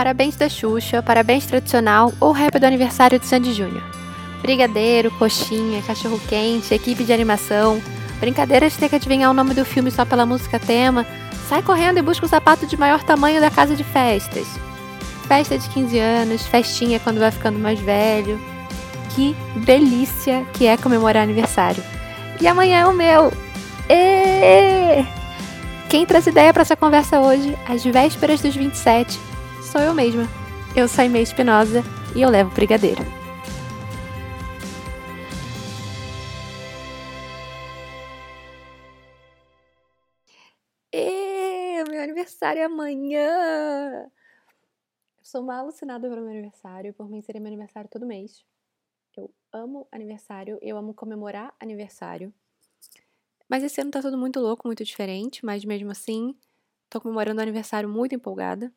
parabéns da Xuxa, parabéns tradicional ou rap do aniversário de Sandy Júnior. Brigadeiro, coxinha, cachorro-quente, equipe de animação, brincadeira de ter que adivinhar o nome do filme só pela música tema, sai correndo e busca o sapato de maior tamanho da casa de festas. Festa de 15 anos, festinha quando vai ficando mais velho. Que delícia que é comemorar aniversário. E amanhã é o meu. E Quem traz ideia para essa conversa hoje, às vésperas dos 27, sou eu mesma. Eu sou Inês Espinosa e eu levo brigadeiro. E meu aniversário é amanhã! Sou uma alucinada pelo meu aniversário, por mim seria meu aniversário todo mês. Eu amo aniversário, eu amo comemorar aniversário. Mas esse ano tá tudo muito louco, muito diferente, mas mesmo assim, tô comemorando o aniversário muito empolgada.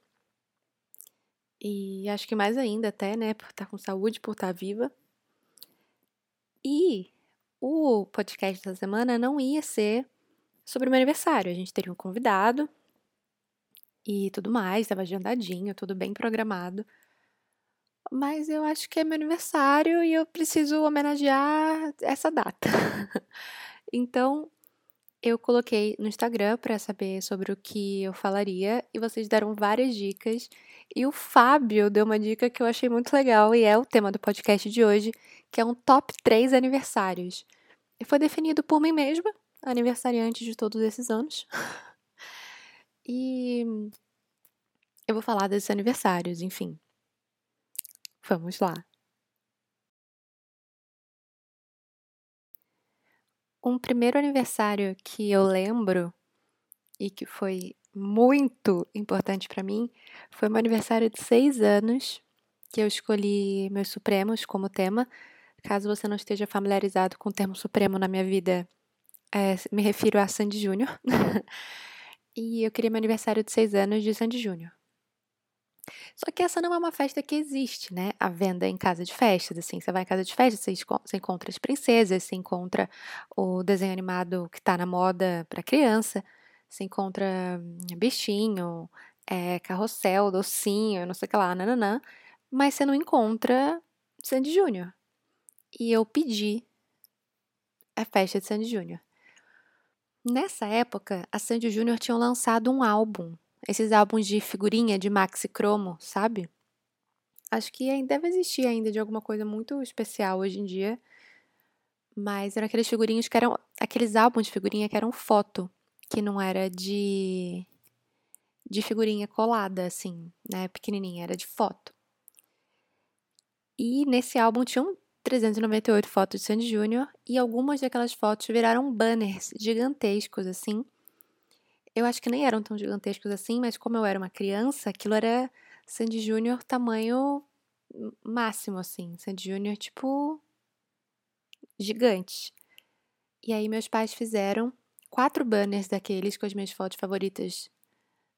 E acho que mais ainda até, né, por estar com saúde, por estar viva. E o podcast da semana não ia ser sobre o meu aniversário. A gente teria um convidado e tudo mais, estava agendadinho, tudo bem programado. Mas eu acho que é meu aniversário e eu preciso homenagear essa data. então, eu coloquei no Instagram para saber sobre o que eu falaria e vocês deram várias dicas. E o Fábio deu uma dica que eu achei muito legal e é o tema do podcast de hoje, que é um top 3 aniversários. E foi definido por mim mesma, aniversariante de todos esses anos. e eu vou falar desses aniversários, enfim. Vamos lá. Um primeiro aniversário que eu lembro e que foi muito importante para mim foi meu aniversário de seis anos, que eu escolhi meus Supremos como tema. Caso você não esteja familiarizado com o termo Supremo na minha vida, é, me refiro a Sandy Júnior. e eu queria meu aniversário de seis anos de Sandy Júnior. Só que essa não é uma festa que existe, né? A venda em casa de festas, assim, você vai em casa de festas, você encontra as princesas, você encontra o desenho animado que tá na moda para criança, você encontra hum, bichinho, é, carrossel, docinho, não sei o que lá, nananã, mas você não encontra Sandy Júnior. E eu pedi a festa de Sandy Júnior. Nessa época, a Sandy Júnior tinha lançado um álbum esses álbuns de figurinha de maxi cromo, sabe? Acho que deve existir ainda de alguma coisa muito especial hoje em dia. Mas eram aqueles figurinhos que eram. Aqueles álbuns de figurinha que eram foto, que não era de. de figurinha colada, assim, né? Pequenininha, era de foto. E nesse álbum tinham 398 fotos de Sandy Júnior e algumas daquelas fotos viraram banners gigantescos, assim, eu acho que nem eram tão gigantescos assim, mas como eu era uma criança, aquilo era Sandy Júnior tamanho máximo, assim. Sandy Júnior, tipo. gigante. E aí meus pais fizeram quatro banners daqueles com as minhas fotos favoritas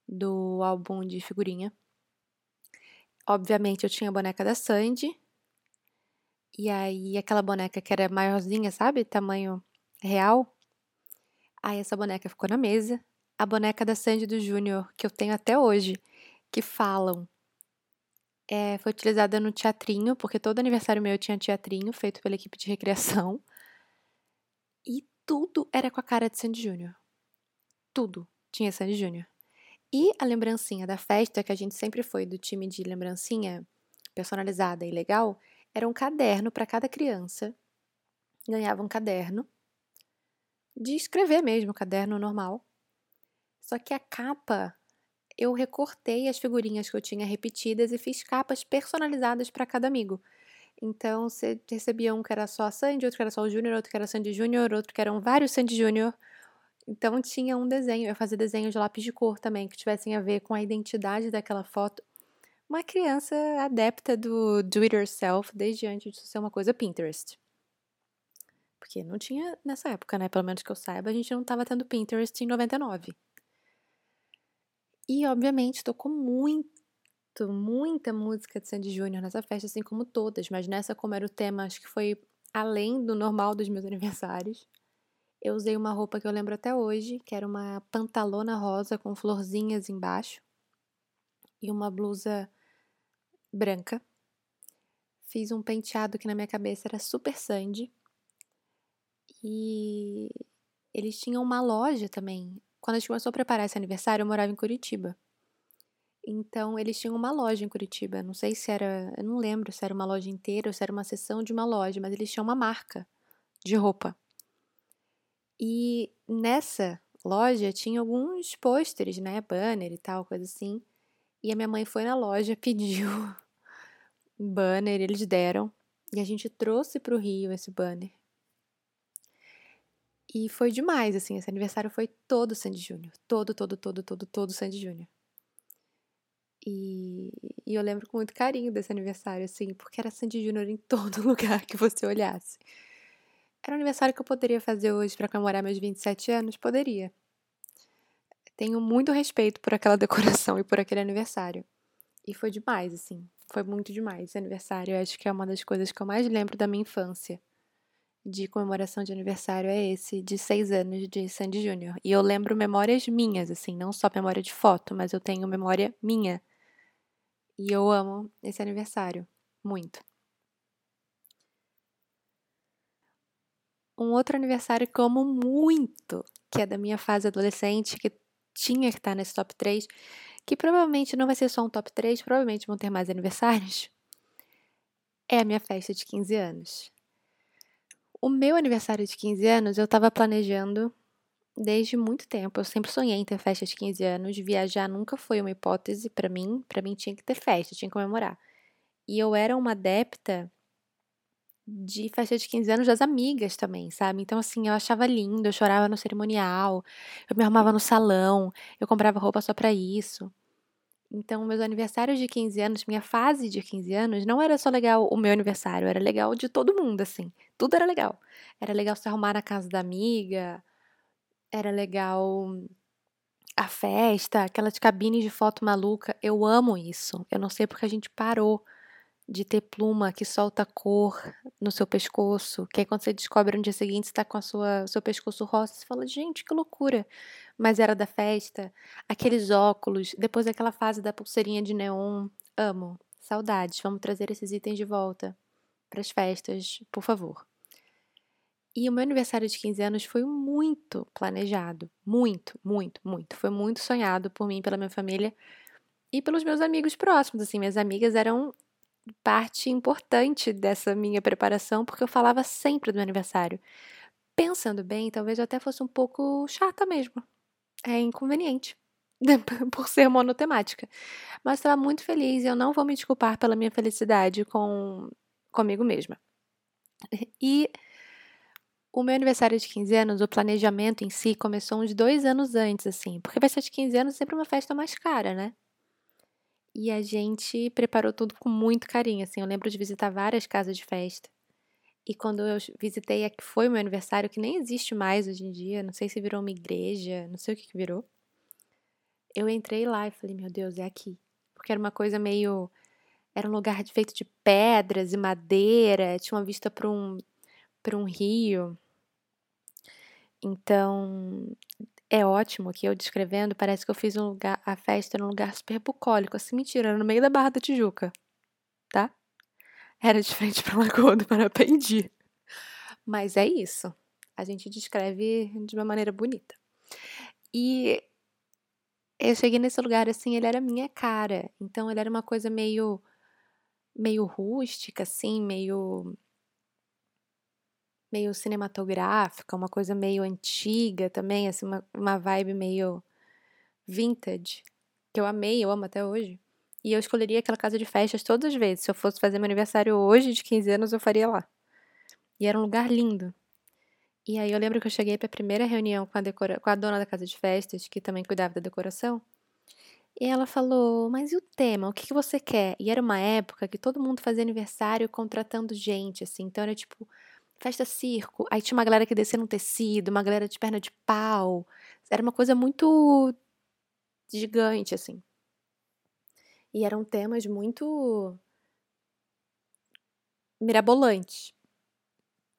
do álbum de figurinha. Obviamente eu tinha a boneca da Sandy. E aí aquela boneca que era maiorzinha, sabe? Tamanho real. Aí essa boneca ficou na mesa a boneca da Sandy do Júnior, que eu tenho até hoje, que falam. É, foi utilizada no teatrinho, porque todo aniversário meu tinha teatrinho feito pela equipe de recreação. E tudo era com a cara de Sandy Júnior. Tudo tinha Sandy Júnior. E a lembrancinha da festa, que a gente sempre foi do time de lembrancinha personalizada e legal, era um caderno para cada criança. Ganhava um caderno de escrever mesmo, caderno normal. Só que a capa, eu recortei as figurinhas que eu tinha repetidas e fiz capas personalizadas para cada amigo. Então, você recebia um que era só a Sandy, outro que era só o Júnior, outro que era Sandy Júnior, outro que eram vários Sandy Júnior. Então, tinha um desenho. Eu fazia desenhos de lápis de cor também, que tivessem a ver com a identidade daquela foto. Uma criança adepta do do it yourself desde antes de ser uma coisa Pinterest. Porque não tinha nessa época, né? Pelo menos que eu saiba, a gente não estava tendo Pinterest em 99. E, obviamente, tocou muito, muita música de Sandy Júnior nessa festa, assim como todas, mas nessa, como era o tema, acho que foi além do normal dos meus aniversários. Eu usei uma roupa que eu lembro até hoje, que era uma pantalona rosa com florzinhas embaixo e uma blusa branca. Fiz um penteado que na minha cabeça era super Sandy. E eles tinham uma loja também. Quando a gente começou a preparar esse aniversário, eu morava em Curitiba. Então, eles tinham uma loja em Curitiba. Não sei se era. Eu não lembro se era uma loja inteira ou se era uma seção de uma loja, mas eles tinham uma marca de roupa. E nessa loja tinha alguns pôsteres, né? Banner e tal, coisa assim. E a minha mãe foi na loja, pediu banner, eles deram. E a gente trouxe para o Rio esse banner. E foi demais, assim, esse aniversário foi todo Sandy Júnior. Todo, todo, todo, todo, todo Sandy Júnior. E, e, eu lembro com muito carinho desse aniversário, assim, porque era Sandy Júnior em todo lugar que você olhasse. Era um aniversário que eu poderia fazer hoje para comemorar meus 27 anos? Poderia. Tenho muito respeito por aquela decoração e por aquele aniversário. E foi demais, assim. Foi muito demais esse aniversário. Eu acho que é uma das coisas que eu mais lembro da minha infância de comemoração de aniversário é esse, de seis anos de Sandy Júnior. E eu lembro memórias minhas, assim, não só memória de foto, mas eu tenho memória minha. E eu amo esse aniversário. Muito. Um outro aniversário que eu amo muito, que é da minha fase adolescente, que tinha que estar nesse top 3, que provavelmente não vai ser só um top 3, provavelmente vão ter mais aniversários, é a minha festa de 15 anos. O meu aniversário de 15 anos eu estava planejando desde muito tempo. Eu sempre sonhei em ter festa de 15 anos. Viajar nunca foi uma hipótese para mim. Para mim tinha que ter festa, tinha que comemorar. E eu era uma adepta de festa de 15 anos das amigas também, sabe? Então, assim, eu achava lindo, eu chorava no cerimonial, eu me arrumava no salão, eu comprava roupa só pra isso. Então, meus aniversários de 15 anos, minha fase de 15 anos, não era só legal o meu aniversário, era legal de todo mundo, assim. Tudo era legal. Era legal se arrumar na casa da amiga, era legal a festa, aquelas cabines de foto maluca. Eu amo isso. Eu não sei porque a gente parou de ter pluma que solta cor no seu pescoço, que aí quando você descobre no dia seguinte está com sua seu pescoço rosa, você fala, gente, que loucura. Mas era da festa, aqueles óculos, depois daquela fase da pulseirinha de neon, amo. Saudades, vamos trazer esses itens de volta para as festas, por favor. E o meu aniversário de 15 anos foi muito planejado, muito, muito, muito. Foi muito sonhado por mim, pela minha família e pelos meus amigos próximos, assim, minhas amigas eram parte importante dessa minha preparação, porque eu falava sempre do meu aniversário. Pensando bem, talvez eu até fosse um pouco chata mesmo. É inconveniente. por ser monotemática. Mas estava muito feliz e eu não vou me desculpar pela minha felicidade com comigo mesma. E o meu aniversário de 15 anos, o planejamento em si começou uns dois anos antes, assim, porque ser de 15 anos sempre uma festa mais cara, né? E a gente preparou tudo com muito carinho, assim. Eu lembro de visitar várias casas de festa. E quando eu visitei a que foi meu aniversário, que nem existe mais hoje em dia, não sei se virou uma igreja, não sei o que, que virou. Eu entrei lá e falei, meu Deus, é aqui. Porque era uma coisa meio. Era um lugar feito de pedras e madeira, tinha uma vista para um, um rio. Então, é ótimo que eu descrevendo, parece que eu fiz um lugar, a festa num lugar super bucólico, assim, mentira, no meio da Barra da Tijuca, tá? Era de frente pra Lagoa do Parapendi. Mas é isso. A gente descreve de uma maneira bonita. E eu cheguei nesse lugar assim, ele era minha cara. Então ele era uma coisa meio meio rústica assim, meio meio cinematográfica, uma coisa meio antiga também, assim, uma, uma vibe meio vintage, que eu amei, eu amo até hoje. E eu escolheria aquela casa de festas todas as vezes. Se eu fosse fazer meu aniversário hoje, de 15 anos, eu faria lá. E era um lugar lindo. E aí eu lembro que eu cheguei para a primeira reunião com a, decora... com a dona da casa de festas, que também cuidava da decoração. E ela falou: Mas e o tema? O que, que você quer? E era uma época que todo mundo fazia aniversário contratando gente, assim. Então era tipo festa circo. Aí tinha uma galera que descia no tecido, uma galera de perna de pau. Era uma coisa muito gigante, assim. E eram temas muito mirabolantes.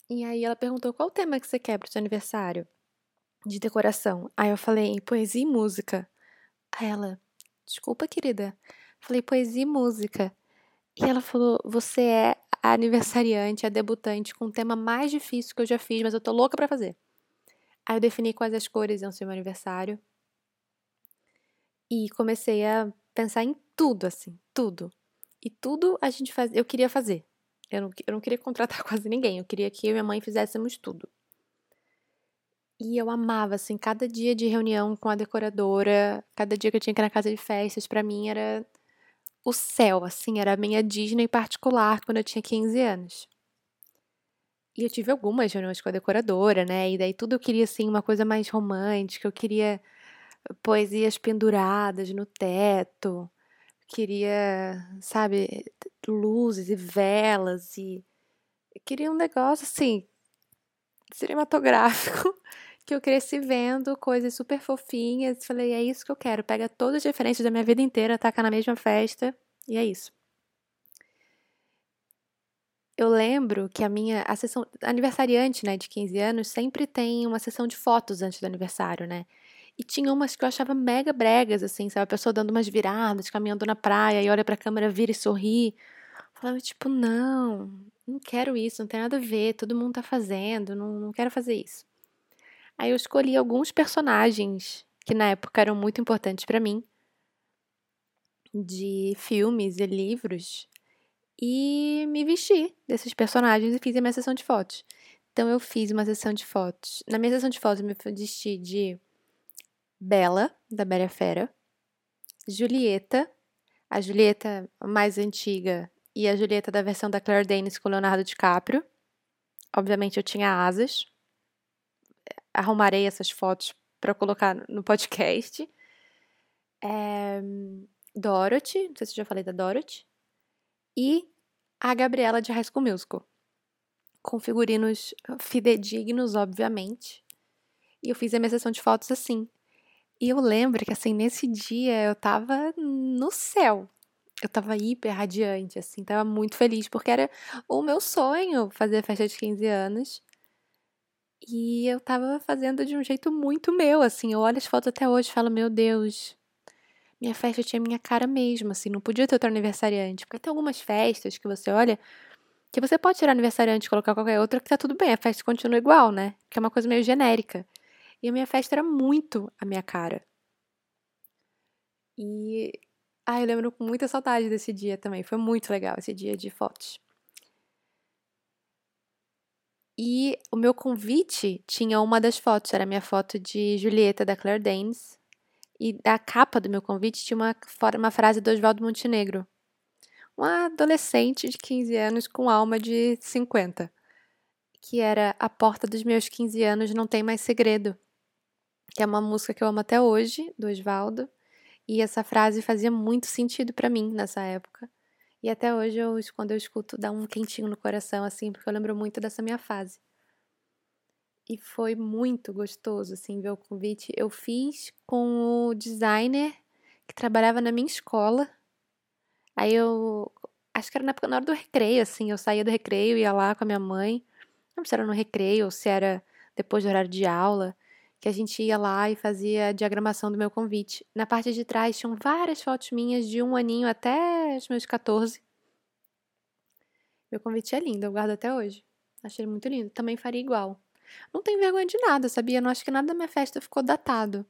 E aí ela perguntou qual o tema que você quer pro seu aniversário de decoração. Aí eu falei, poesia e música. Aí ela, desculpa, querida. Falei, poesia e música. E ela falou: Você é a aniversariante, a debutante com o tema mais difícil que eu já fiz, mas eu tô louca para fazer. Aí eu defini quais as cores iam ser meu aniversário. E comecei a pensar em tudo, assim, tudo. E tudo a gente faz, eu queria fazer. Eu não, eu não queria contratar quase ninguém, eu queria que eu e minha mãe fizéssemos tudo. E eu amava, assim, cada dia de reunião com a decoradora, cada dia que eu tinha que ir na casa de festas, para mim era o céu, assim, era a minha Disney particular quando eu tinha 15 anos. E eu tive algumas reuniões com a decoradora, né? E daí tudo eu queria, assim, uma coisa mais romântica. Eu queria poesias penduradas no teto. Queria, sabe, luzes e velas. E queria um negócio, assim, cinematográfico. Que eu cresci vendo coisas super fofinhas. Falei, é isso que eu quero. Pega todas as referências da minha vida inteira, taca na mesma festa. E é isso eu lembro que a minha a sessão aniversariante, né, de 15 anos, sempre tem uma sessão de fotos antes do aniversário, né? E tinha umas que eu achava mega bregas, assim, sabe? A pessoa dando umas viradas, caminhando na praia, e olha pra câmera, vira e sorri. Falava, tipo, não, não quero isso, não tem nada a ver, todo mundo tá fazendo, não, não quero fazer isso. Aí eu escolhi alguns personagens que na época eram muito importantes para mim, de filmes e livros, e me vesti desses personagens e fiz a minha sessão de fotos. Então eu fiz uma sessão de fotos. Na minha sessão de fotos eu me vesti de Bela, da Bela Fera, Julieta, a Julieta mais antiga e a Julieta da versão da Claire Danes com Leonardo DiCaprio. Obviamente eu tinha asas. Arrumarei essas fotos para colocar no podcast. É... Dorothy, não sei se eu já falei da Dorothy e a Gabriela de High School Musical, com figurinos fidedignos, obviamente. E eu fiz a minha sessão de fotos assim. E eu lembro que, assim, nesse dia eu tava no céu. Eu tava hiper radiante, assim, tava muito feliz, porque era o meu sonho fazer a festa de 15 anos. E eu tava fazendo de um jeito muito meu, assim. Eu olho as fotos até hoje e falo, meu Deus, minha festa tinha minha cara mesmo, assim, não podia ter outro aniversariante. Porque tem algumas festas que você olha que você pode tirar aniversariante e colocar qualquer outra que tá tudo bem, a festa continua igual, né? Que é uma coisa meio genérica. E a minha festa era muito a minha cara. E. Ah, eu lembro com muita saudade desse dia também. Foi muito legal esse dia de fotos. E o meu convite tinha uma das fotos, era a minha foto de Julieta da Claire Danes, e a capa do meu convite tinha uma, uma frase do Oswaldo Montenegro. Um adolescente de 15 anos com alma de 50. Que era A Porta dos Meus 15 Anos Não Tem Mais Segredo. Que é uma música que eu amo até hoje, do Oswaldo. E essa frase fazia muito sentido para mim nessa época. E até hoje, eu, quando eu escuto, dá um quentinho no coração, assim, porque eu lembro muito dessa minha fase. E foi muito gostoso, assim, ver o convite. Eu fiz com o designer que trabalhava na minha escola. Aí eu. Acho que era na época, na hora do recreio, assim. Eu saía do recreio, ia lá com a minha mãe. Não sei se era no recreio ou se era depois do horário de aula. Que a gente ia lá e fazia a diagramação do meu convite. Na parte de trás tinham várias fotos minhas de um aninho até os meus 14. Meu convite é lindo, eu guardo até hoje. Achei ele muito lindo. Também faria igual. Não tenho vergonha de nada, sabia? Não acho que nada da minha festa ficou datado.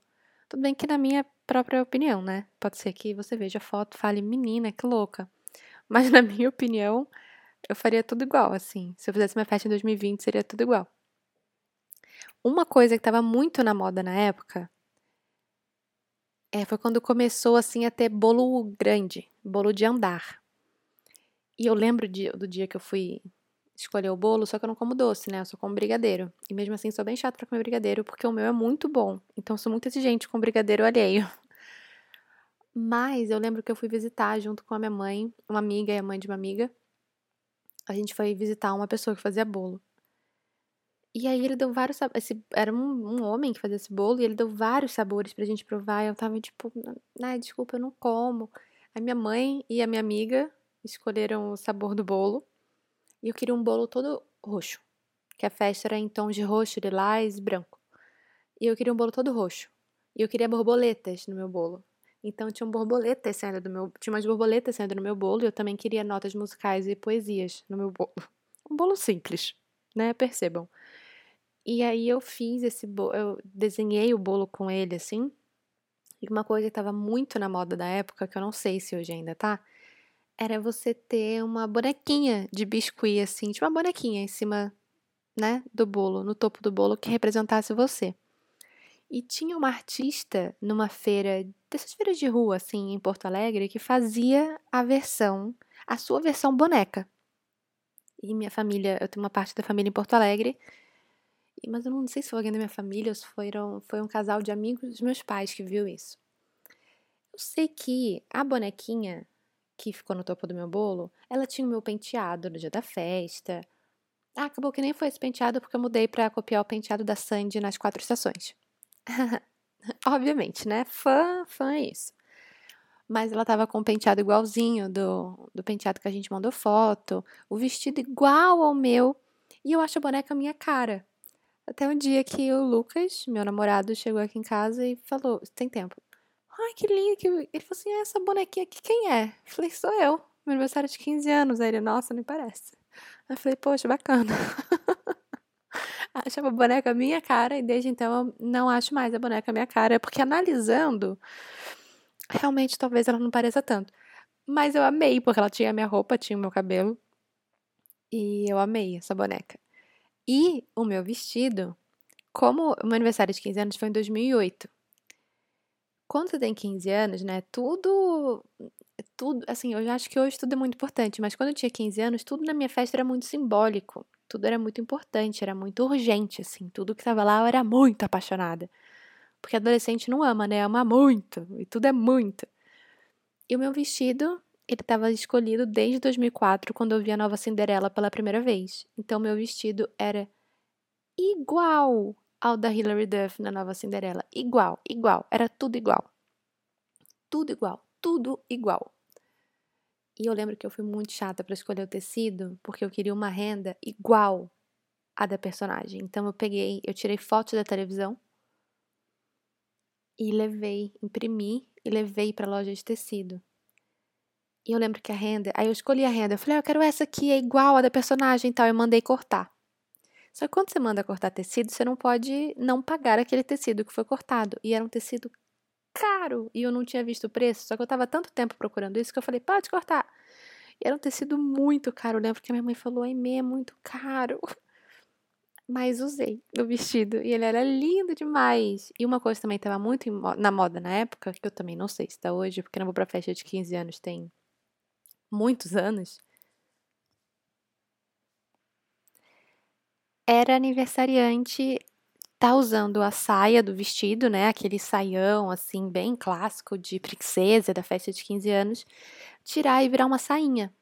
Tudo bem que na minha própria opinião, né? Pode ser que você veja a foto e fale, menina, que louca. Mas na minha opinião, eu faria tudo igual, assim. Se eu fizesse minha festa em 2020, seria tudo igual. Uma coisa que estava muito na moda na época é, foi quando começou assim a ter bolo grande, bolo de andar. E eu lembro de, do dia que eu fui escolher o bolo, só que eu não como doce, né? Eu só como brigadeiro. E mesmo assim sou bem chata pra comer brigadeiro, porque o meu é muito bom. Então sou muito exigente com brigadeiro alheio. Mas eu lembro que eu fui visitar junto com a minha mãe, uma amiga e a mãe de uma amiga. A gente foi visitar uma pessoa que fazia bolo. E aí ele deu vários sabores. Era um, um, homem que fazia esse bolo e ele deu vários sabores pra gente provar. E eu tava tipo, ai, desculpa, eu não como. A minha mãe e a minha amiga escolheram o sabor do bolo. E eu queria um bolo todo roxo, que a festa era em tons de roxo, lilás e branco. E eu queria um bolo todo roxo. E eu queria borboletas no meu bolo. Então tinha um borboleta saindo do meu, tinha umas borboletas saindo no meu bolo e eu também queria notas musicais e poesias no meu bolo. Um bolo simples, né? Percebam. E aí eu fiz esse bolo, eu desenhei o bolo com ele assim. E uma coisa que estava muito na moda da época, que eu não sei se hoje ainda tá, era você ter uma bonequinha de biscuit assim, tipo uma bonequinha em cima, né, do bolo, no topo do bolo que representasse você. E tinha uma artista numa feira, dessas feiras de rua, assim, em Porto Alegre, que fazia a versão, a sua versão boneca. E minha família, eu tenho uma parte da família em Porto Alegre, mas eu não sei se foi alguém da minha família ou se foram, foi um casal de amigos dos meus pais que viu isso. Eu sei que a bonequinha que ficou no topo do meu bolo, ela tinha o meu penteado no dia da festa. Ah, acabou que nem foi esse penteado porque eu mudei para copiar o penteado da Sandy nas quatro estações. Obviamente, né? Fã, fã é isso. Mas ela tava com o penteado igualzinho do, do penteado que a gente mandou foto, o vestido igual ao meu, e eu acho a boneca minha cara. Até um dia que o Lucas, meu namorado, chegou aqui em casa e falou: Tem tempo? Ai, que lindo. Que... Ele falou assim: essa bonequinha aqui, quem é? Eu falei: Sou eu. Meu aniversário de 15 anos. Aí ele: Nossa, não parece. Aí eu falei: Poxa, bacana. achava a boneca minha cara e desde então eu não acho mais a boneca minha cara, porque analisando, realmente talvez ela não pareça tanto. Mas eu amei, porque ela tinha a minha roupa, tinha o meu cabelo. E eu amei essa boneca. E o meu vestido, como o meu aniversário de 15 anos foi em 2008. Quando você tem 15 anos, né, tudo tudo, assim, eu acho que hoje tudo é muito importante, mas quando eu tinha 15 anos, tudo na minha festa era muito simbólico tudo era muito importante, era muito urgente, assim. Tudo que estava lá eu era muito apaixonada. Porque adolescente não ama, né? Ama muito. E tudo é muito. E o meu vestido, ele estava escolhido desde 2004, quando eu vi a nova Cinderela pela primeira vez. Então, meu vestido era igual ao da Hilary Duff na nova Cinderela. Igual, igual. Era tudo igual. Tudo igual. Tudo igual. E eu lembro que eu fui muito chata para escolher o tecido, porque eu queria uma renda igual à da personagem. Então eu peguei, eu tirei fotos da televisão e levei, imprimi e levei para a loja de tecido. E eu lembro que a renda, aí eu escolhi a renda, eu falei, ah, eu quero essa aqui, é igual a da personagem e tal, eu mandei cortar. Só que quando você manda cortar tecido, você não pode não pagar aquele tecido que foi cortado. E era um tecido caro. E eu não tinha visto o preço, só que eu tava tanto tempo procurando isso que eu falei, pode cortar. E era um tecido muito caro, eu lembro que a minha mãe falou, ai, é muito caro. Mas usei o vestido e ele era lindo demais. E uma coisa também estava muito na moda na época, que eu também não sei se está hoje, porque não vou pra festa de 15 anos tem muitos anos. Era aniversariante tá usando a saia do vestido, né? Aquele saião, assim, bem clássico de princesa da festa de 15 anos, tirar e virar uma sainha.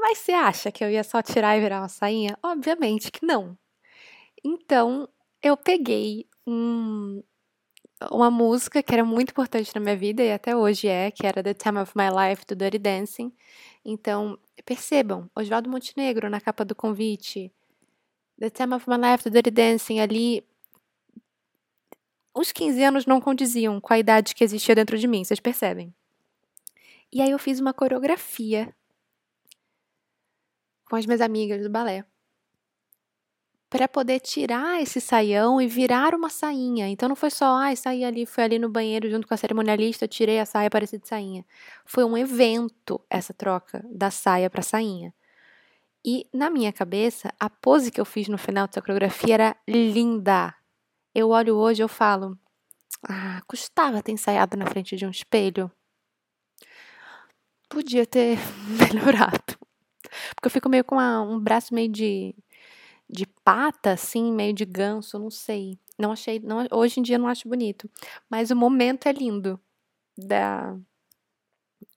Mas você acha que eu ia só tirar e virar uma sainha? Obviamente que não. Então, eu peguei um, uma música que era muito importante na minha vida e até hoje é, que era The Time of My Life do Dirty Dancing. Então, percebam, Oswaldo Montenegro na capa do convite, The Time of My Life, do Dirty Dancing, ali. Os 15 anos não condiziam com a idade que existia dentro de mim, vocês percebem? E aí eu fiz uma coreografia com as minhas amigas do balé para poder tirar esse saião e virar uma sainha. Então não foi só, ai, ah, saí ali, fui ali no banheiro junto com a cerimonialista, tirei a saia parecida de sainha. Foi um evento essa troca da saia para sainha. E na minha cabeça, a pose que eu fiz no final dessa coreografia era linda. Eu olho hoje eu falo, ah, custava ter ensaiado na frente de um espelho. Podia ter melhorado. Porque eu fico meio com uma, um braço meio de, de pata, assim, meio de ganso, não sei. Não achei, não, hoje em dia não acho bonito. Mas o momento é lindo da,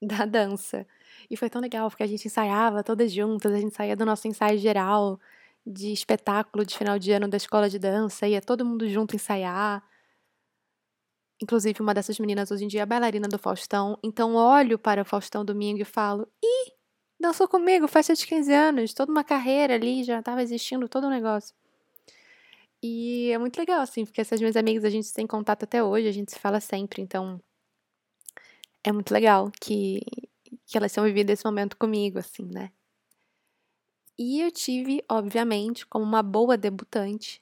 da dança. E foi tão legal, porque a gente ensaiava todas juntas, a gente saía do nosso ensaio geral de espetáculo de final de ano da escola de dança, ia todo mundo junto ensaiar. Inclusive, uma dessas meninas hoje em dia é bailarina do Faustão. Então, olho para o Faustão domingo e falo: Ih, dançou comigo, festa de 15 anos, toda uma carreira ali, já estava existindo todo um negócio. E é muito legal, assim, porque essas minhas amigas a gente tem contato até hoje, a gente se fala sempre, então é muito legal que, que elas tenham vivido esse momento comigo, assim, né? E eu tive, obviamente, como uma boa debutante,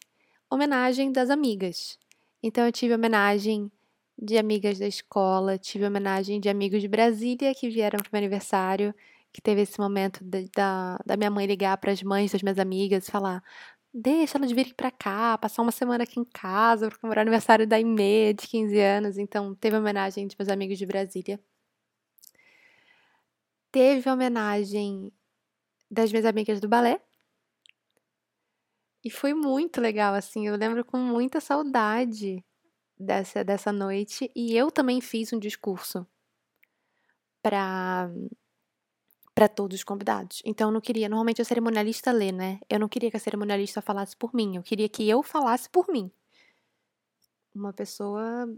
homenagem das amigas. Então eu tive homenagem de amigas da escola, tive homenagem de amigos de Brasília que vieram para o meu aniversário, que teve esse momento de, da, da minha mãe ligar para as mães das minhas amigas e falar: deixa elas virem para cá, passar uma semana aqui em casa para comemorar o aniversário da Imê, de 15 anos. Então, teve homenagem de meus amigos de Brasília. Teve homenagem das minhas amigas do balé. E foi muito legal, assim. Eu lembro com muita saudade dessa, dessa noite. E eu também fiz um discurso para para todos os convidados. Então eu não queria, normalmente a cerimonialista lê, né? Eu não queria que a cerimonialista falasse por mim, eu queria que eu falasse por mim. Uma pessoa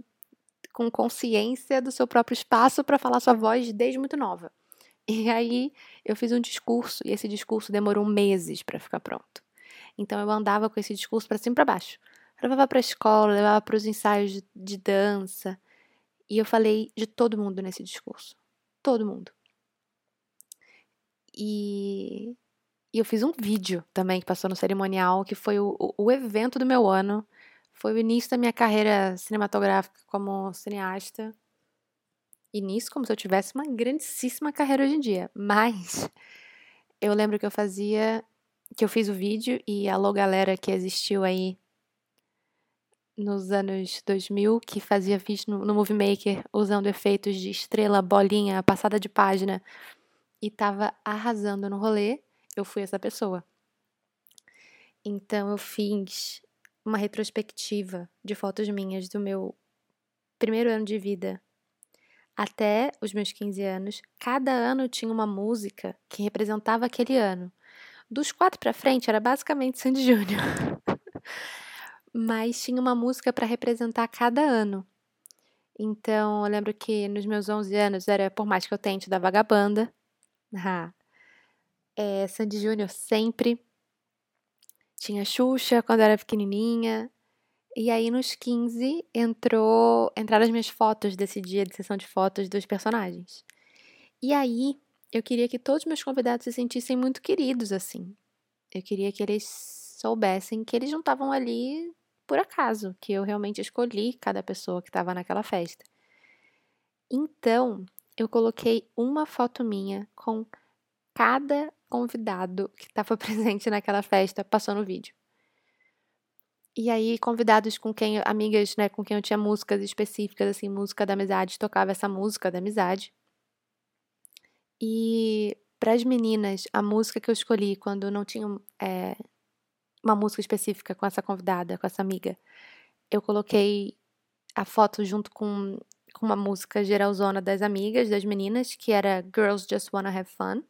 com consciência do seu próprio espaço para falar sua voz desde muito nova. E aí eu fiz um discurso e esse discurso demorou meses para ficar pronto. Então eu andava com esse discurso para cima e para baixo. levava para a escola, levava para os ensaios de, de dança. E eu falei de todo mundo nesse discurso. Todo mundo. E, e eu fiz um vídeo também que passou no cerimonial, que foi o, o, evento do meu ano. Foi o início da minha carreira cinematográfica como cineasta. Início como se eu tivesse uma grandíssima carreira hoje em dia. Mas eu lembro que eu fazia. que eu fiz o vídeo e alô galera que existiu aí nos anos 2000, que fazia vídeo no, no Movie Maker usando efeitos de estrela, bolinha, passada de página e tava arrasando no rolê, eu fui essa pessoa. Então eu fiz uma retrospectiva de fotos minhas do meu primeiro ano de vida até os meus 15 anos. Cada ano tinha uma música que representava aquele ano. Dos quatro para frente era basicamente Sandy Júnior. Mas tinha uma música para representar cada ano. Então, eu lembro que nos meus 11 anos era Por Mais Que Eu Tente, da Vagabanda. É, Sandy Júnior sempre. Tinha Xuxa quando era pequenininha. E aí, nos 15, entrou, entraram as minhas fotos desse dia de sessão de fotos dos personagens. E aí, eu queria que todos os meus convidados se sentissem muito queridos, assim. Eu queria que eles soubessem que eles não estavam ali por acaso, que eu realmente escolhi cada pessoa que estava naquela festa. Então, eu coloquei uma foto minha com cada convidado que estava presente naquela festa passou no vídeo. E aí, convidados com quem, amigas, né, com quem eu tinha músicas específicas, assim, música da amizade, tocava essa música da amizade. E para as meninas, a música que eu escolhi quando não tinha é, uma música específica com essa convidada, com essa amiga, eu coloquei a foto junto com com uma música geralzona das amigas, das meninas, que era Girls Just Wanna Have Fun.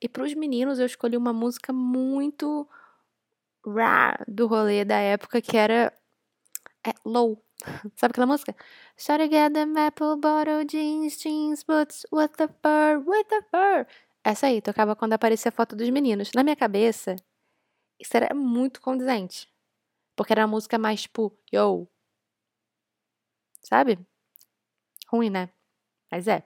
E para os meninos eu escolhi uma música muito rah do rolê da época, que era é, Low. Sabe aquela música? Try to get them bottle jeans, jeans, boots, with the fur, with the fur. Essa aí, tocava quando aparecia a foto dos meninos. Na minha cabeça, isso era muito condizente. Porque era a música mais tipo, yo. Sabe? Ruim, né? Mas é.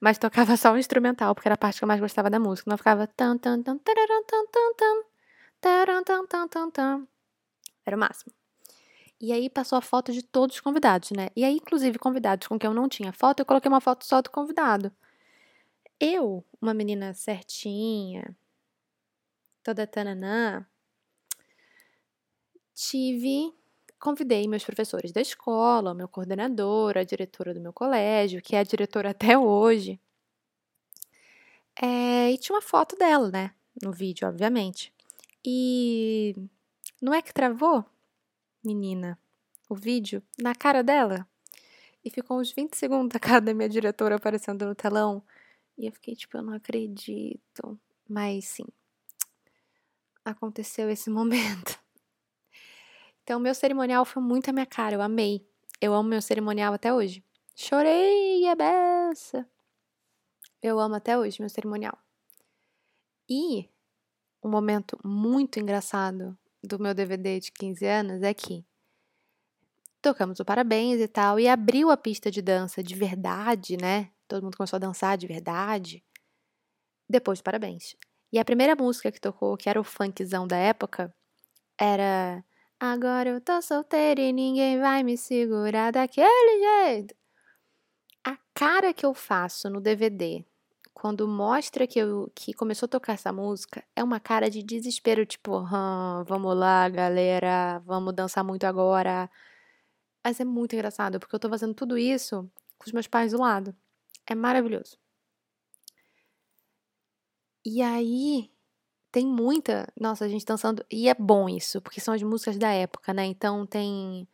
Mas tocava só o instrumental, porque era a parte que eu mais gostava da música. Não ficava tan tan tan tararam tan tan tan taran tan tan tan tan. Era o máximo. E aí passou a foto de todos os convidados, né? E aí, inclusive, convidados com quem eu não tinha foto, eu coloquei uma foto só do convidado. Eu, uma menina certinha, toda tananã, tive convidei meus professores da escola, o meu coordenador, a diretora do meu colégio, que é a diretora até hoje. É, e tinha uma foto dela, né? No vídeo, obviamente. E não é que travou, menina, o vídeo na cara dela? E ficou uns 20 segundos a cara da minha diretora aparecendo no telão. E eu fiquei tipo, eu não acredito. Mas sim, aconteceu esse momento. Então, meu cerimonial foi muito a minha cara, eu amei. Eu amo meu cerimonial até hoje. Chorei, é beça. Eu amo até hoje meu cerimonial. E um momento muito engraçado do meu DVD de 15 anos é que tocamos o parabéns e tal, e abriu a pista de dança de verdade, né? Todo mundo começou a dançar de verdade. Depois do parabéns. E a primeira música que tocou, que era o funkzão da época, era Agora eu tô solteira e ninguém vai me segurar daquele jeito. A cara que eu faço no DVD quando mostra que, eu, que começou a tocar essa música, é uma cara de desespero, tipo, hum, vamos lá, galera, vamos dançar muito agora. Mas é muito engraçado, porque eu tô fazendo tudo isso com os meus pais do lado. É maravilhoso. E aí, tem muita. Nossa, a gente dançando. E é bom isso, porque são as músicas da época, né? Então tem.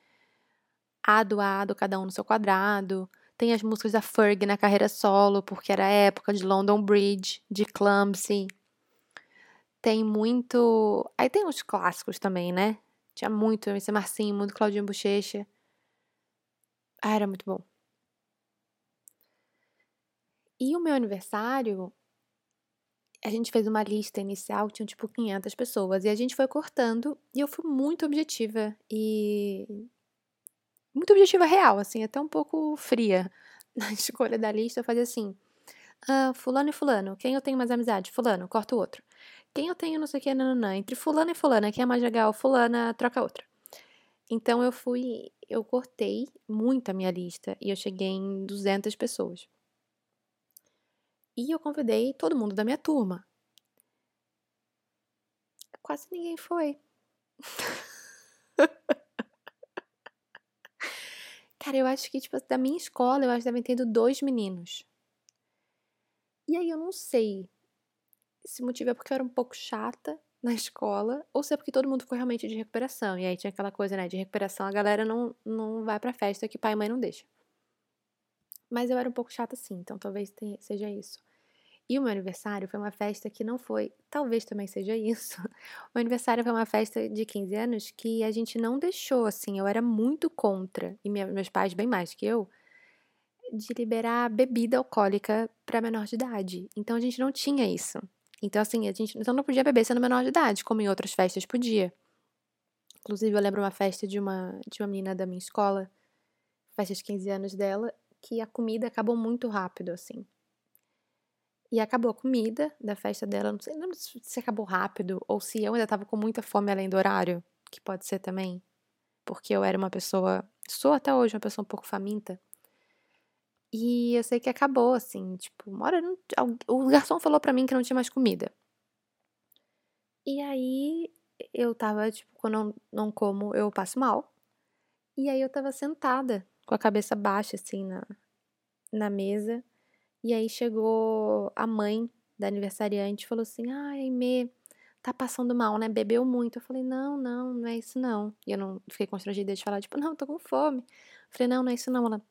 Ado, ado, cada um no seu quadrado. Tem as músicas da Ferg na carreira solo, porque era a época de London Bridge, de Clumsy. Tem muito. Aí tem os clássicos também, né? Tinha muito MC Marcinho, muito Claudinho Bochecha. Ah, era muito bom. E o meu aniversário, a gente fez uma lista inicial, tinha tipo 500 pessoas, e a gente foi cortando, e eu fui muito objetiva e muito objetiva real, assim, até um pouco fria na escolha da lista. Eu fazia assim: ah, Fulano e Fulano, quem eu tenho mais amizade? Fulano, corta o outro. Quem eu tenho não sei o que, nananã. Entre Fulano e Fulana, quem é mais legal? Fulana, troca outra. Então eu fui, eu cortei muito a minha lista e eu cheguei em 200 pessoas. E eu convidei todo mundo da minha turma. Quase ninguém foi. Cara, eu acho que, tipo, da minha escola, eu acho que devem ter dois meninos. E aí eu não sei se o motivo é porque eu era um pouco chata na escola, ou se é porque todo mundo ficou realmente de recuperação. E aí tinha aquela coisa, né, de recuperação, a galera não, não vai pra festa que pai e mãe não deixam. Mas eu era um pouco chata sim, então talvez tenha, seja isso. E o meu aniversário foi uma festa que não foi, talvez também seja isso. O aniversário foi uma festa de 15 anos que a gente não deixou, assim, eu era muito contra, e meus pais, bem mais que eu, de liberar bebida alcoólica para menor de idade. Então a gente não tinha isso. Então, assim, a gente então não podia beber sendo menor de idade, como em outras festas podia. Inclusive, eu lembro uma festa de uma, de uma menina da minha escola, festa de 15 anos dela, que a comida acabou muito rápido, assim. E acabou a comida da festa dela. Não sei, não se acabou rápido ou se eu ainda estava com muita fome além do horário, que pode ser também. Porque eu era uma pessoa. Sou até hoje uma pessoa um pouco faminta. E eu sei que acabou, assim, tipo, uma hora. Não, o garçom falou para mim que não tinha mais comida. E aí eu tava, tipo, quando eu não como, eu passo mal. E aí eu tava sentada, com a cabeça baixa, assim, na, na mesa. E aí chegou a mãe da aniversariante e falou assim: Ai, Aimee, tá passando mal, né? Bebeu muito. Eu falei: Não, não, não é isso não. E eu não fiquei constrangida de falar, tipo, não, tô com fome. Eu falei: Não, não é isso não. Ela,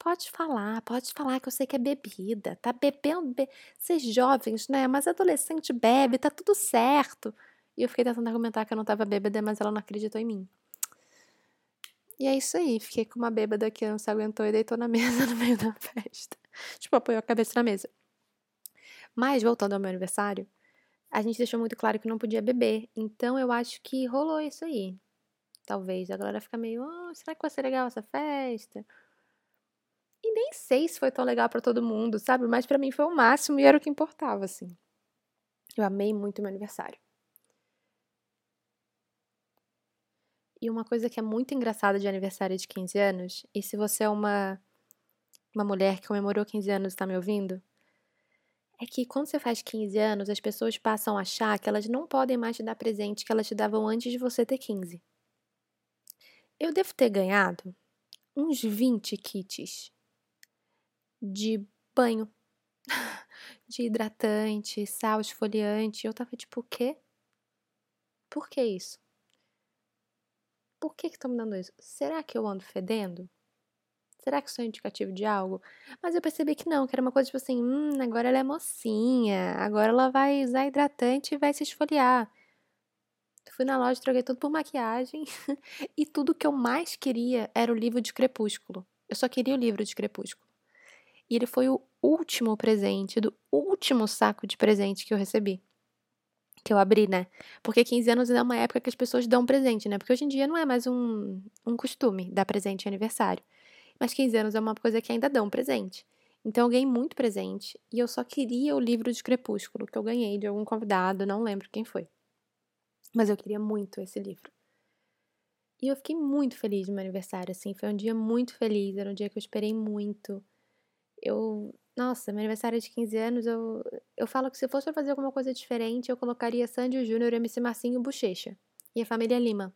pode falar, pode falar que eu sei que é bebida. Tá bebendo, be... vocês jovens, né? Mas adolescente bebe, tá tudo certo. E eu fiquei tentando argumentar que eu não tava bêbada, mas ela não acreditou em mim. E é isso aí, fiquei com uma bêbada que não se aguentou e deitou na mesa no meio da festa. Tipo, apoiou a cabeça na mesa. Mas, voltando ao meu aniversário, a gente deixou muito claro que não podia beber. Então, eu acho que rolou isso aí. Talvez a galera fica meio, oh, será que vai ser legal essa festa? E nem sei se foi tão legal para todo mundo, sabe? Mas para mim foi o máximo e era o que importava, assim. Eu amei muito meu aniversário. E uma coisa que é muito engraçada de aniversário de 15 anos, e se você é uma uma mulher que comemorou 15 anos está me ouvindo? É que quando você faz 15 anos, as pessoas passam a achar que elas não podem mais te dar presente que elas te davam antes de você ter 15. Eu devo ter ganhado uns 20 kits de banho, de hidratante, sal esfoliante. Eu tava tipo, o quê? Por que isso? Por que estão me dando isso? Será que eu ando fedendo? Será que isso é indicativo de algo? Mas eu percebi que não, que era uma coisa tipo assim, hum, agora ela é mocinha, agora ela vai usar hidratante e vai se esfoliar. Fui na loja, troquei tudo por maquiagem e tudo que eu mais queria era o livro de Crepúsculo. Eu só queria o livro de Crepúsculo. E ele foi o último presente do último saco de presente que eu recebi. que eu abri, né? Porque 15 anos é uma época que as pessoas dão presente, né? Porque hoje em dia não é mais um, um costume dar presente em aniversário. Mas 15 anos é uma coisa que ainda dão presente. Então eu ganhei muito presente e eu só queria o livro de Crepúsculo que eu ganhei de algum convidado, não lembro quem foi. Mas eu queria muito esse livro. E eu fiquei muito feliz no meu aniversário, assim, foi um dia muito feliz, era um dia que eu esperei muito. Eu, nossa, meu aniversário de 15 anos, eu, eu falo que se fosse pra fazer alguma coisa diferente, eu colocaria Sandy Júnior, MC Marcinho e Bochecha. E a família Lima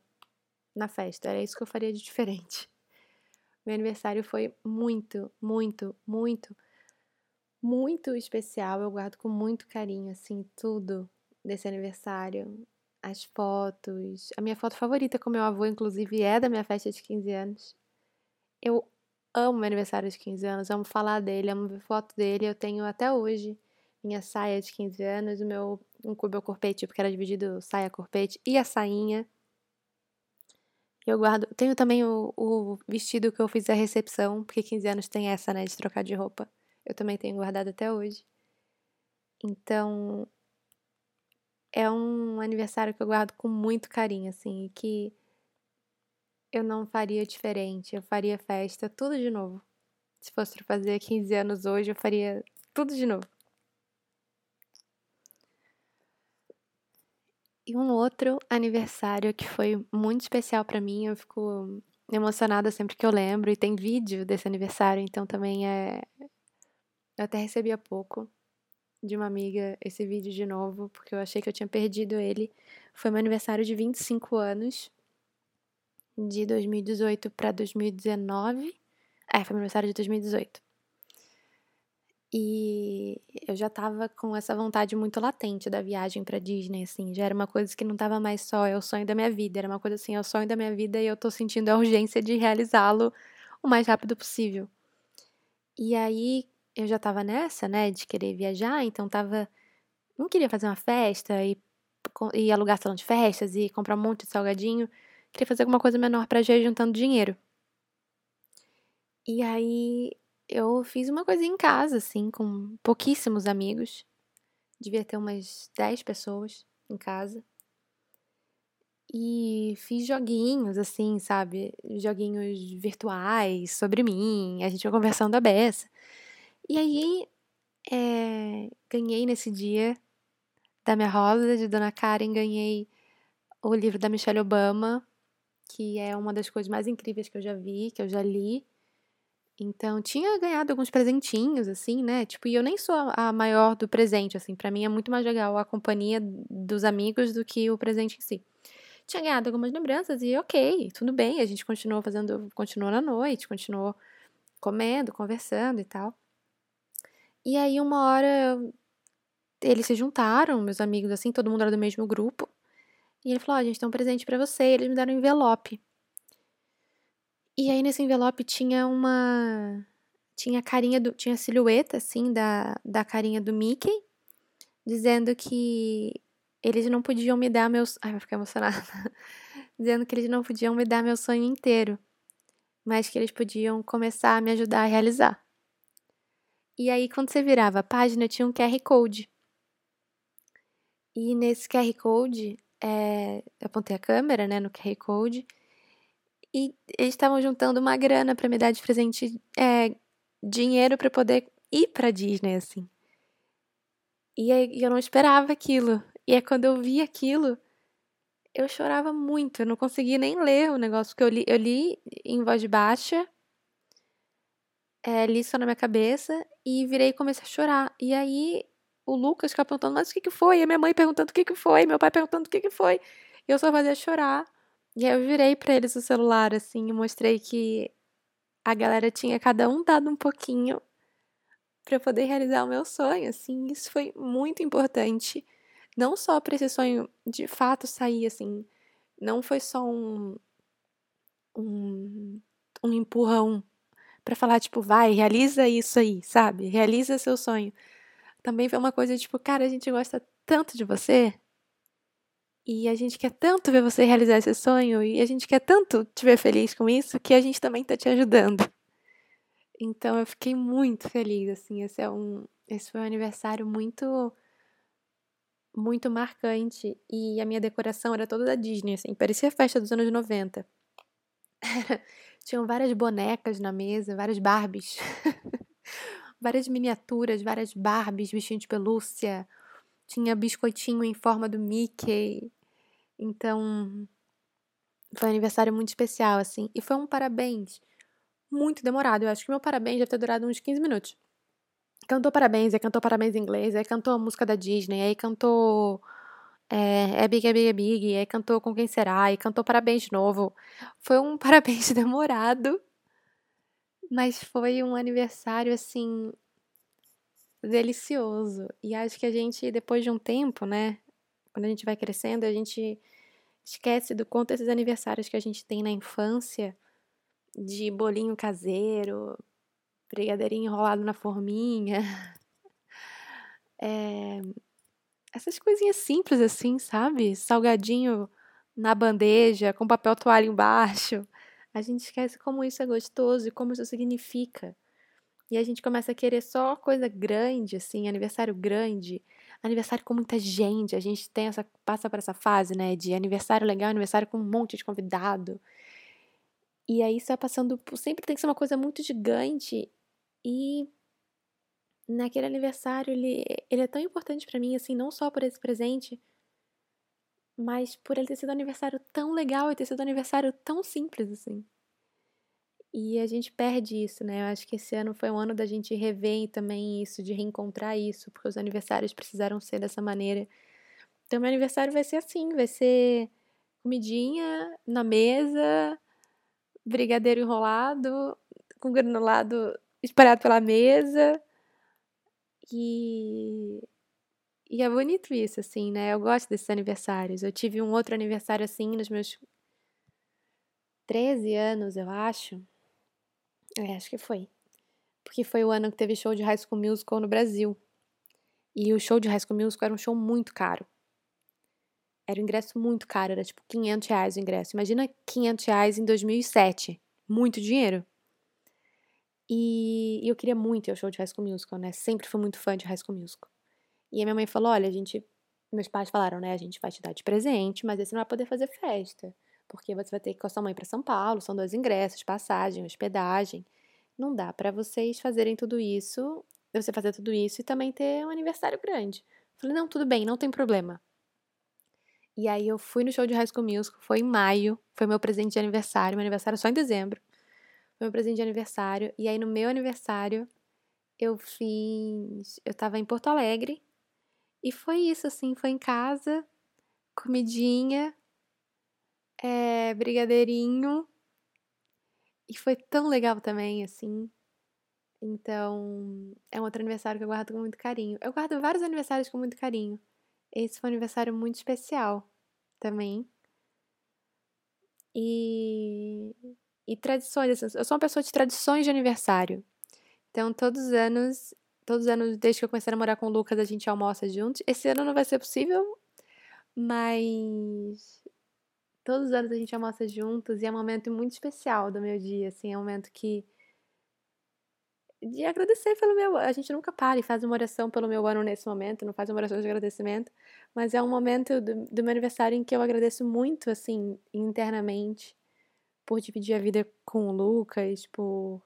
na festa, era isso que eu faria de diferente. Meu aniversário foi muito, muito, muito, muito especial. Eu guardo com muito carinho, assim, tudo desse aniversário. As fotos. A minha foto favorita com meu avô, inclusive, é da minha festa de 15 anos. Eu amo meu aniversário de 15 anos, amo falar dele, amo ver foto dele. Eu tenho até hoje minha saia de 15 anos, o meu, um, meu corpete, porque era dividido saia, corpete e a sainha. Eu guardo. Tenho também o, o vestido que eu fiz à recepção, porque 15 anos tem essa, né, de trocar de roupa. Eu também tenho guardado até hoje. Então, é um aniversário que eu guardo com muito carinho, assim, e que eu não faria diferente. Eu faria festa, tudo de novo. Se fosse pra fazer 15 anos hoje, eu faria tudo de novo. E um outro aniversário que foi muito especial para mim, eu fico emocionada sempre que eu lembro, e tem vídeo desse aniversário, então também é. Eu até recebi há pouco de uma amiga esse vídeo de novo, porque eu achei que eu tinha perdido ele. Foi meu aniversário de 25 anos, de 2018 para 2019. É, foi meu aniversário de 2018. E eu já tava com essa vontade muito latente da viagem para Disney, assim. Já era uma coisa que não tava mais só, é o sonho da minha vida. Era uma coisa assim, é o sonho da minha vida e eu tô sentindo a urgência de realizá-lo o mais rápido possível. E aí eu já tava nessa, né, de querer viajar, então tava. Não queria fazer uma festa e, e alugar salão de festas e comprar um monte de salgadinho. Queria fazer alguma coisa menor pra já ir juntando dinheiro. E aí eu fiz uma coisinha em casa, assim, com pouquíssimos amigos. Devia ter umas 10 pessoas em casa. E fiz joguinhos, assim, sabe? Joguinhos virtuais sobre mim. A gente foi conversando a beça. E aí, é, ganhei nesse dia da minha roda de Dona Karen, ganhei o livro da Michelle Obama, que é uma das coisas mais incríveis que eu já vi, que eu já li. Então, tinha ganhado alguns presentinhos, assim, né? Tipo, e eu nem sou a maior do presente, assim. para mim é muito mais legal a companhia dos amigos do que o presente em si. Tinha ganhado algumas lembranças e ok, tudo bem. A gente continuou fazendo, continuou na noite, continuou comendo, conversando e tal. E aí, uma hora, eles se juntaram, meus amigos, assim, todo mundo era do mesmo grupo. E ele falou: oh, a gente tem um presente para você. E eles me deram um envelope. E aí nesse envelope tinha uma. Tinha a carinha do. Tinha a silhueta, assim, da, da carinha do Mickey, dizendo que eles não podiam me dar meus. Ai, vai ficar emocionada. dizendo que eles não podiam me dar meu sonho inteiro, mas que eles podiam começar a me ajudar a realizar. E aí, quando você virava a página, tinha um QR Code. E nesse QR Code, é, eu apontei a câmera, né, no QR Code, e eles estavam juntando uma grana para me dar de presente é, dinheiro para poder ir para Disney, assim. E aí, eu não esperava aquilo. E é quando eu vi aquilo, eu chorava muito. Eu não conseguia nem ler o negócio, porque eu li, eu li em voz baixa, é, li só na minha cabeça e virei e comecei a chorar. E aí o Lucas ficava perguntando, mas o que, que foi? E a minha mãe perguntando o que, que foi, meu pai perguntando o que, que foi. E eu só fazia chorar. E aí eu virei para eles o celular, assim, e mostrei que a galera tinha cada um dado um pouquinho para poder realizar o meu sonho, assim. Isso foi muito importante. Não só para esse sonho de fato sair, assim. Não foi só um. um, um empurrão para falar, tipo, vai, realiza isso aí, sabe? Realiza seu sonho. Também foi uma coisa, tipo, cara, a gente gosta tanto de você e a gente quer tanto ver você realizar esse sonho e a gente quer tanto te ver feliz com isso que a gente também tá te ajudando. Então eu fiquei muito feliz, assim, esse é um esse foi um aniversário muito muito marcante e a minha decoração era toda da Disney, assim, parecia festa dos anos 90. Tinham várias bonecas na mesa, várias Barbies. várias miniaturas, várias Barbies, bichinho de pelúcia. Tinha biscoitinho em forma do Mickey. Então, foi um aniversário muito especial, assim. E foi um parabéns muito demorado. Eu acho que meu parabéns deve ter durado uns 15 minutos. Cantou parabéns, aí cantou parabéns em inglês, aí cantou a música da Disney, aí cantou é, é Big, é Big, é Big, aí cantou Com Quem Será, aí cantou parabéns de novo. Foi um parabéns demorado, mas foi um aniversário, assim, delicioso. E acho que a gente, depois de um tempo, né, quando a gente vai crescendo, a gente esquece do quanto esses aniversários que a gente tem na infância, de bolinho caseiro, brigadeirinho enrolado na forminha. É, essas coisinhas simples assim, sabe? Salgadinho na bandeja, com papel toalha embaixo. A gente esquece como isso é gostoso e como isso significa. E a gente começa a querer só coisa grande, assim, aniversário grande, aniversário com muita gente. A gente tem essa passa por essa fase, né, de aniversário legal, aniversário com um monte de convidado. E aí isso vai passando, sempre tem que ser uma coisa muito gigante e naquele aniversário ele, ele é tão importante para mim, assim, não só por esse presente, mas por ele ter sido um aniversário tão legal e ter sido um aniversário tão simples, assim. E a gente perde isso, né? Eu acho que esse ano foi um ano da gente rever também isso, de reencontrar isso, porque os aniversários precisaram ser dessa maneira. Então, meu aniversário vai ser assim: vai ser comidinha na mesa, brigadeiro enrolado, com granulado espalhado pela mesa. E e é bonito isso, assim, né? Eu gosto desses aniversários. Eu tive um outro aniversário assim nos meus 13 anos, eu acho. É, acho que foi. Porque foi o ano que teve show de High School Musical no Brasil. E o show de High School Musical era um show muito caro. Era um ingresso muito caro, era tipo 500 reais o ingresso. Imagina 500 reais em 2007. Muito dinheiro. E, eu queria muito ir ao show de High School Musical, né? Sempre fui muito fã de High School Musical. E a minha mãe falou: olha, a gente. Meus pais falaram, né? A gente vai te dar de presente, mas você não vai poder fazer festa. Porque você vai ter que ir com a sua mãe para São Paulo, são dois ingressos, passagem, hospedagem. Não dá para vocês fazerem tudo isso, você fazer tudo isso e também ter um aniversário grande. Falei: não, tudo bem, não tem problema. E aí eu fui no show de High School Musical, foi em maio, foi meu presente de aniversário, meu aniversário só em dezembro meu presente de aniversário. E aí, no meu aniversário, eu fiz. Eu tava em Porto Alegre. E foi isso, assim, foi em casa, comidinha, é, brigadeirinho. E foi tão legal também, assim. Então, é um outro aniversário que eu guardo com muito carinho. Eu guardo vários aniversários com muito carinho. Esse foi um aniversário muito especial também. E e tradições. Assim, eu sou uma pessoa de tradições de aniversário. Então, todos os anos, todos os anos, desde que eu comecei a namorar com o Lucas, a gente almoça juntos. Esse ano não vai ser possível, mas todos os anos a gente almoça juntos e é um momento muito especial do meu dia, assim, é um momento que de agradecer pelo meu a gente nunca para e faz uma oração pelo meu ano nesse momento, não faz uma oração de agradecimento, mas é um momento do, do meu aniversário em que eu agradeço muito, assim, internamente por dividir a vida com o Lucas, por.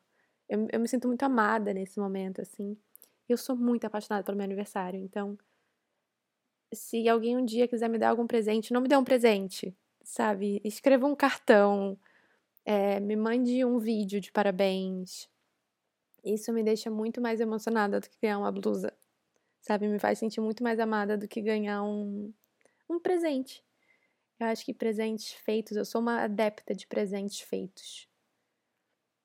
Eu, eu me sinto muito amada nesse momento, assim. Eu sou muito apaixonada pelo meu aniversário, então. Se alguém um dia quiser me dar algum presente, não me dê um presente, sabe? Escreva um cartão, é, me mande um vídeo de parabéns. Isso me deixa muito mais emocionada do que ganhar uma blusa, sabe? Me faz sentir muito mais amada do que ganhar um, um presente. Eu acho que presentes feitos, eu sou uma adepta de presentes feitos.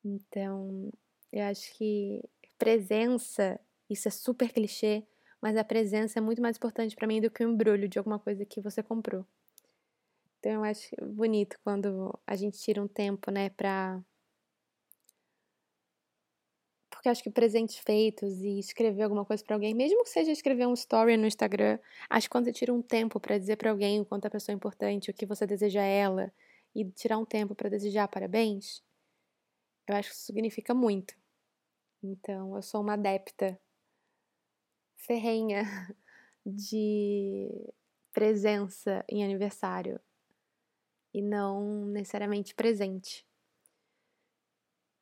Então, eu acho que presença, isso é super clichê, mas a presença é muito mais importante para mim do que o embrulho de alguma coisa que você comprou. Então, eu acho bonito quando a gente tira um tempo, né, pra porque acho que presentes feitos e escrever alguma coisa para alguém, mesmo que seja escrever um story no Instagram, acho que quando você tira um tempo para dizer para alguém o quanto a pessoa é importante, o que você deseja a ela e tirar um tempo para desejar parabéns, eu acho que isso significa muito. Então, eu sou uma adepta ferrenha de presença em aniversário e não necessariamente presente.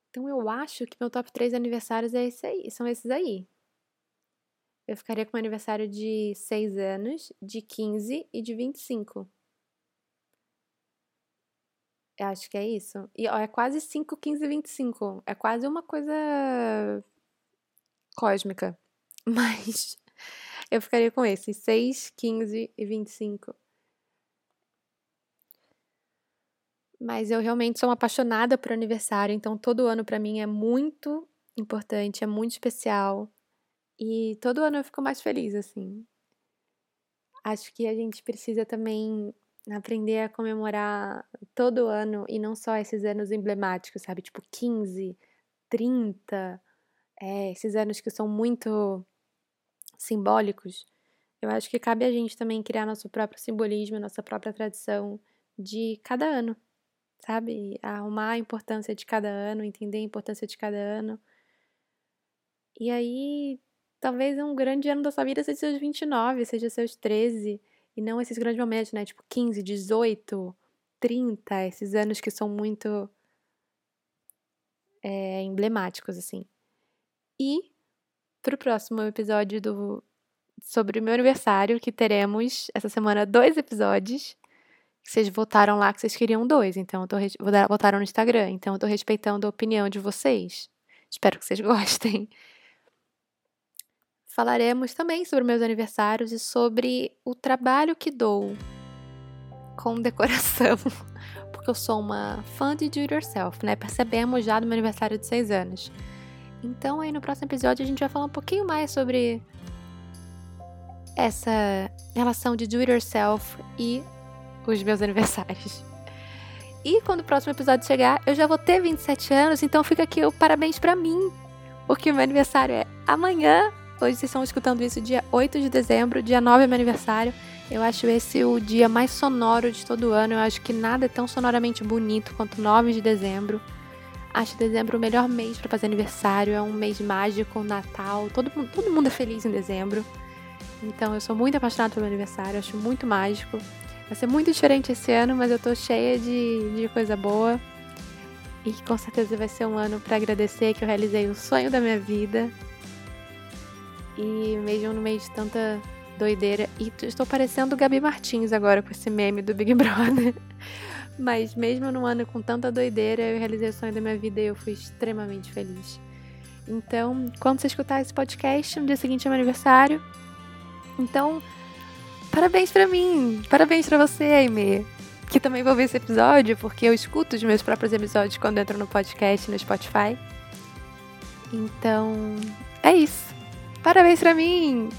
Então eu acho que meu top 3 aniversários é esse aí, são esses aí. Eu ficaria com um aniversário de 6 anos, de 15 e de 25. Eu acho que é isso. E ó, é quase 5, 15 e 25. É quase uma coisa cósmica. Mas eu ficaria com esses 6, 15 e 25. Mas eu realmente sou uma apaixonada por aniversário, então todo ano para mim é muito importante, é muito especial. E todo ano eu fico mais feliz, assim. Acho que a gente precisa também aprender a comemorar todo ano e não só esses anos emblemáticos, sabe? Tipo 15, 30, é, esses anos que são muito simbólicos. Eu acho que cabe a gente também criar nosso próprio simbolismo, nossa própria tradição de cada ano sabe? Arrumar a importância de cada ano, entender a importância de cada ano. E aí, talvez um grande ano da sua vida seja seus 29, seja seus 13, e não esses grandes momentos, né? Tipo 15, 18, 30, esses anos que são muito é, emblemáticos, assim. E pro próximo episódio do sobre o meu aniversário, que teremos essa semana dois episódios vocês votaram lá que vocês queriam dois, então eu tô votaram no Instagram, então eu tô respeitando a opinião de vocês. Espero que vocês gostem. Falaremos também sobre meus aniversários e sobre o trabalho que dou com decoração, porque eu sou uma fã de do it yourself, né? Percebemos já do meu aniversário de seis anos. Então aí no próximo episódio a gente vai falar um pouquinho mais sobre essa relação de do it yourself e os meus aniversários. E quando o próximo episódio chegar, eu já vou ter 27 anos, então fica aqui o parabéns para mim, porque o meu aniversário é amanhã. Hoje vocês estão escutando isso dia 8 de dezembro, dia 9 é meu aniversário. Eu acho esse o dia mais sonoro de todo ano. Eu acho que nada é tão sonoramente bonito quanto 9 de dezembro. Acho dezembro o melhor mês para fazer aniversário. É um mês mágico, Natal. Todo, todo mundo é feliz em dezembro. Então eu sou muito apaixonada pelo aniversário, acho muito mágico. Vai ser muito diferente esse ano, mas eu tô cheia de, de coisa boa. E com certeza vai ser um ano para agradecer que eu realizei o sonho da minha vida. E mesmo no meio de tanta doideira. E estou parecendo Gabi Martins agora com esse meme do Big Brother. Mas mesmo num ano com tanta doideira, eu realizei o sonho da minha vida e eu fui extremamente feliz. Então, quando você escutar esse podcast, no dia seguinte é meu aniversário. Então, Parabéns para mim! Parabéns para você, Amy! Que também vou ver esse episódio, porque eu escuto os meus próprios episódios quando entro no podcast no Spotify. Então, é isso. Parabéns para mim!